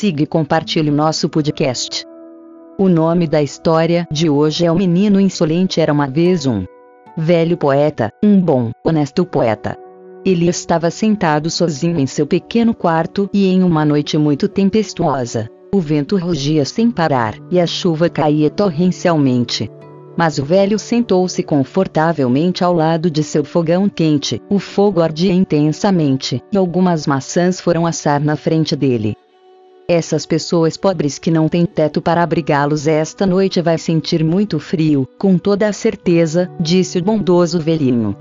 siga e compartilhe nosso podcast. O nome da história de hoje é O Menino Insolente Era uma vez um velho poeta, um bom, honesto poeta. Ele estava sentado sozinho em seu pequeno quarto e em uma noite muito tempestuosa, o vento rugia sem parar e a chuva caía torrencialmente. Mas o velho sentou-se confortavelmente ao lado de seu fogão quente, o fogo ardia intensamente, e algumas maçãs foram assar na frente dele. Essas pessoas pobres que não têm teto para abrigá-los esta noite vai sentir muito frio, com toda a certeza, disse o bondoso velhinho.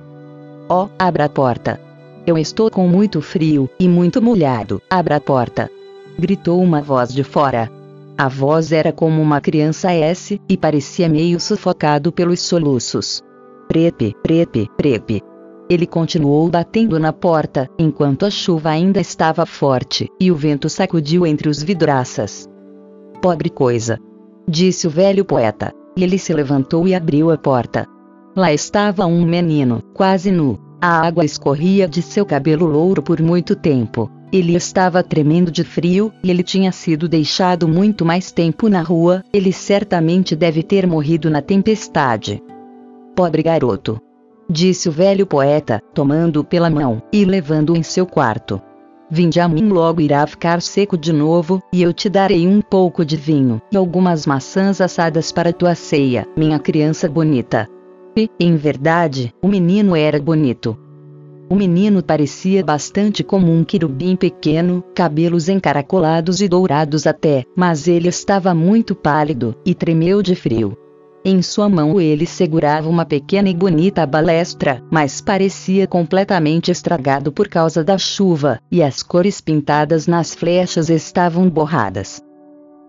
Oh, abra a porta. Eu estou com muito frio, e muito molhado, abra a porta. Gritou uma voz de fora. A voz era como uma criança S, e parecia meio sufocado pelos soluços. Prepe, prepe, prepe. Ele continuou batendo na porta, enquanto a chuva ainda estava forte, e o vento sacudiu entre os vidraças. Pobre coisa! Disse o velho poeta. E ele se levantou e abriu a porta. Lá estava um menino, quase nu. A água escorria de seu cabelo louro por muito tempo. Ele estava tremendo de frio, e ele tinha sido deixado muito mais tempo na rua, ele certamente deve ter morrido na tempestade. Pobre garoto! Disse o velho poeta, tomando-o pela mão, e levando-o em seu quarto. Vinde a mim logo irá ficar seco de novo, e eu te darei um pouco de vinho, e algumas maçãs assadas para tua ceia, minha criança bonita. E, em verdade, o menino era bonito, o menino parecia bastante como um querubim pequeno, cabelos encaracolados e dourados até, mas ele estava muito pálido, e tremeu de frio. Em sua mão ele segurava uma pequena e bonita balestra, mas parecia completamente estragado por causa da chuva, e as cores pintadas nas flechas estavam borradas.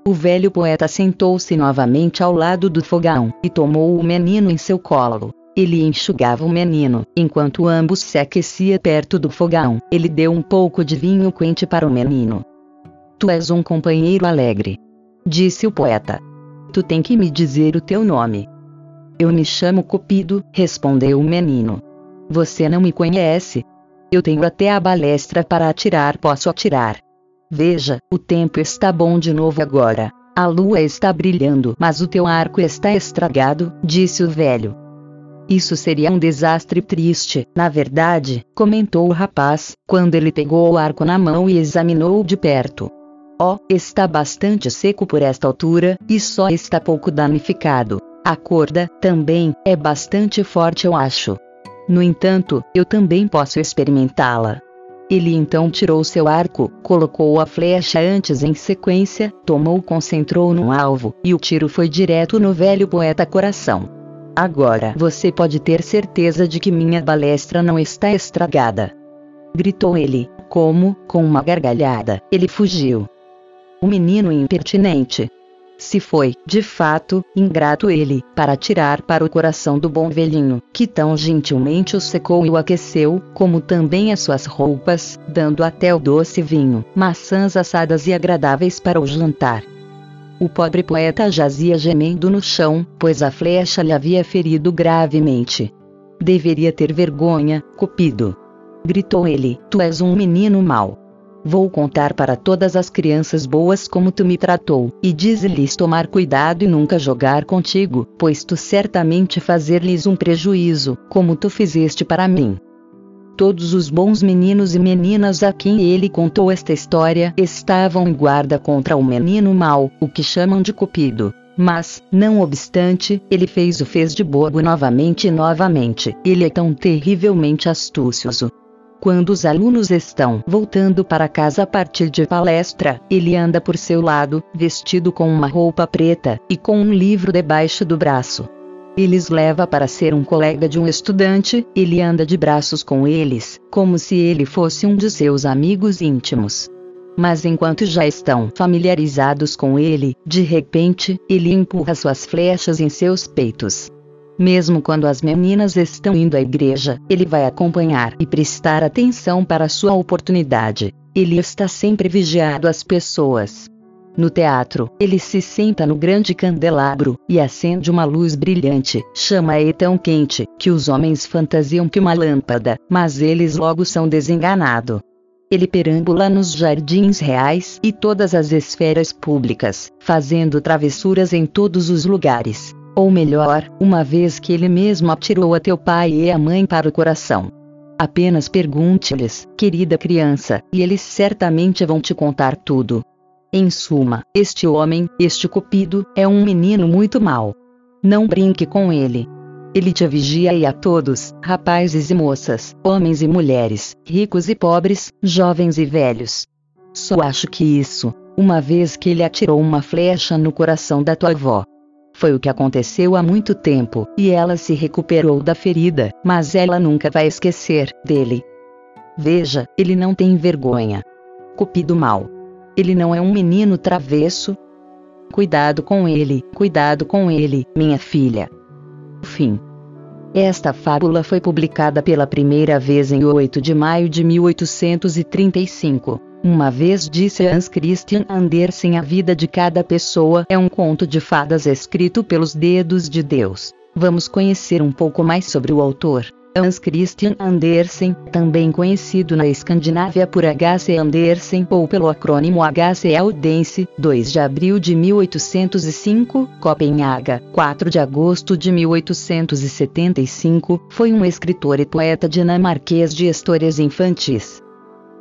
O velho poeta sentou-se novamente ao lado do fogão, e tomou o menino em seu colo. Ele enxugava o menino, enquanto ambos se aquecia perto do fogão. Ele deu um pouco de vinho quente para o menino. Tu és um companheiro alegre. Disse o poeta. Tu tem que me dizer o teu nome. Eu me chamo Cupido, respondeu o menino. Você não me conhece? Eu tenho até a balestra para atirar, posso atirar. Veja, o tempo está bom de novo agora. A lua está brilhando, mas o teu arco está estragado, disse o velho. Isso seria um desastre triste, na verdade, comentou o rapaz, quando ele pegou o arco na mão e examinou de perto. Oh, está bastante seco por esta altura, e só está pouco danificado. A corda, também, é bastante forte, eu acho. No entanto, eu também posso experimentá-la. Ele então tirou seu arco, colocou a flecha antes em sequência, tomou, concentrou no alvo, e o tiro foi direto no velho poeta coração. Agora você pode ter certeza de que minha balestra não está estragada. Gritou ele, como, com uma gargalhada, ele fugiu. O menino impertinente. Se foi, de fato, ingrato ele, para tirar para o coração do bom velhinho, que tão gentilmente o secou e o aqueceu, como também as suas roupas, dando até o doce vinho, maçãs assadas e agradáveis para o jantar. O pobre poeta jazia gemendo no chão, pois a flecha lhe havia ferido gravemente. Deveria ter vergonha, Cupido. Gritou ele: Tu és um menino mau. Vou contar para todas as crianças boas como tu me tratou, e diz-lhes tomar cuidado e nunca jogar contigo, pois tu certamente fazer-lhes um prejuízo, como tu fizeste para mim todos os bons meninos e meninas a quem ele contou esta história estavam em guarda contra o menino mau, o que chamam de Cupido. Mas, não obstante, ele fez o fez de bobo novamente e novamente. Ele é tão terrivelmente astucioso. Quando os alunos estão voltando para casa a partir de palestra, ele anda por seu lado, vestido com uma roupa preta, e com um livro debaixo do braço. Eles leva para ser um colega de um estudante, ele anda de braços com eles, como se ele fosse um de seus amigos íntimos. Mas enquanto já estão familiarizados com ele, de repente, ele empurra suas flechas em seus peitos. Mesmo quando as meninas estão indo à igreja, ele vai acompanhar e prestar atenção para sua oportunidade. Ele está sempre vigiado às pessoas. No teatro, ele se senta no grande candelabro e acende uma luz brilhante, chama-a tão quente que os homens fantasiam que uma lâmpada, mas eles logo são desenganados. Ele perambula nos jardins reais e todas as esferas públicas, fazendo travessuras em todos os lugares. Ou melhor, uma vez que ele mesmo atirou a teu pai e a mãe para o coração. Apenas pergunte-lhes, querida criança, e eles certamente vão te contar tudo. Em suma, este homem, este cupido, é um menino muito mau. Não brinque com ele. Ele te vigia e a todos, rapazes e moças, homens e mulheres, ricos e pobres, jovens e velhos. Só acho que isso, uma vez que ele atirou uma flecha no coração da tua avó. Foi o que aconteceu há muito tempo, e ela se recuperou da ferida, mas ela nunca vai esquecer dele. Veja, ele não tem vergonha. Cupido mal. Ele não é um menino travesso. Cuidado com ele, cuidado com ele, minha filha. Fim. Esta fábula foi publicada pela primeira vez em 8 de maio de 1835. Uma vez disse Hans Christian Andersen: A vida de cada pessoa é um conto de fadas escrito pelos dedos de Deus. Vamos conhecer um pouco mais sobre o autor. Hans Christian Andersen, também conhecido na Escandinávia por H.C. Andersen ou pelo acrônimo H.C. Audense, 2 de abril de 1805, Copenhaga, 4 de agosto de 1875, foi um escritor e poeta dinamarquês de histórias infantis.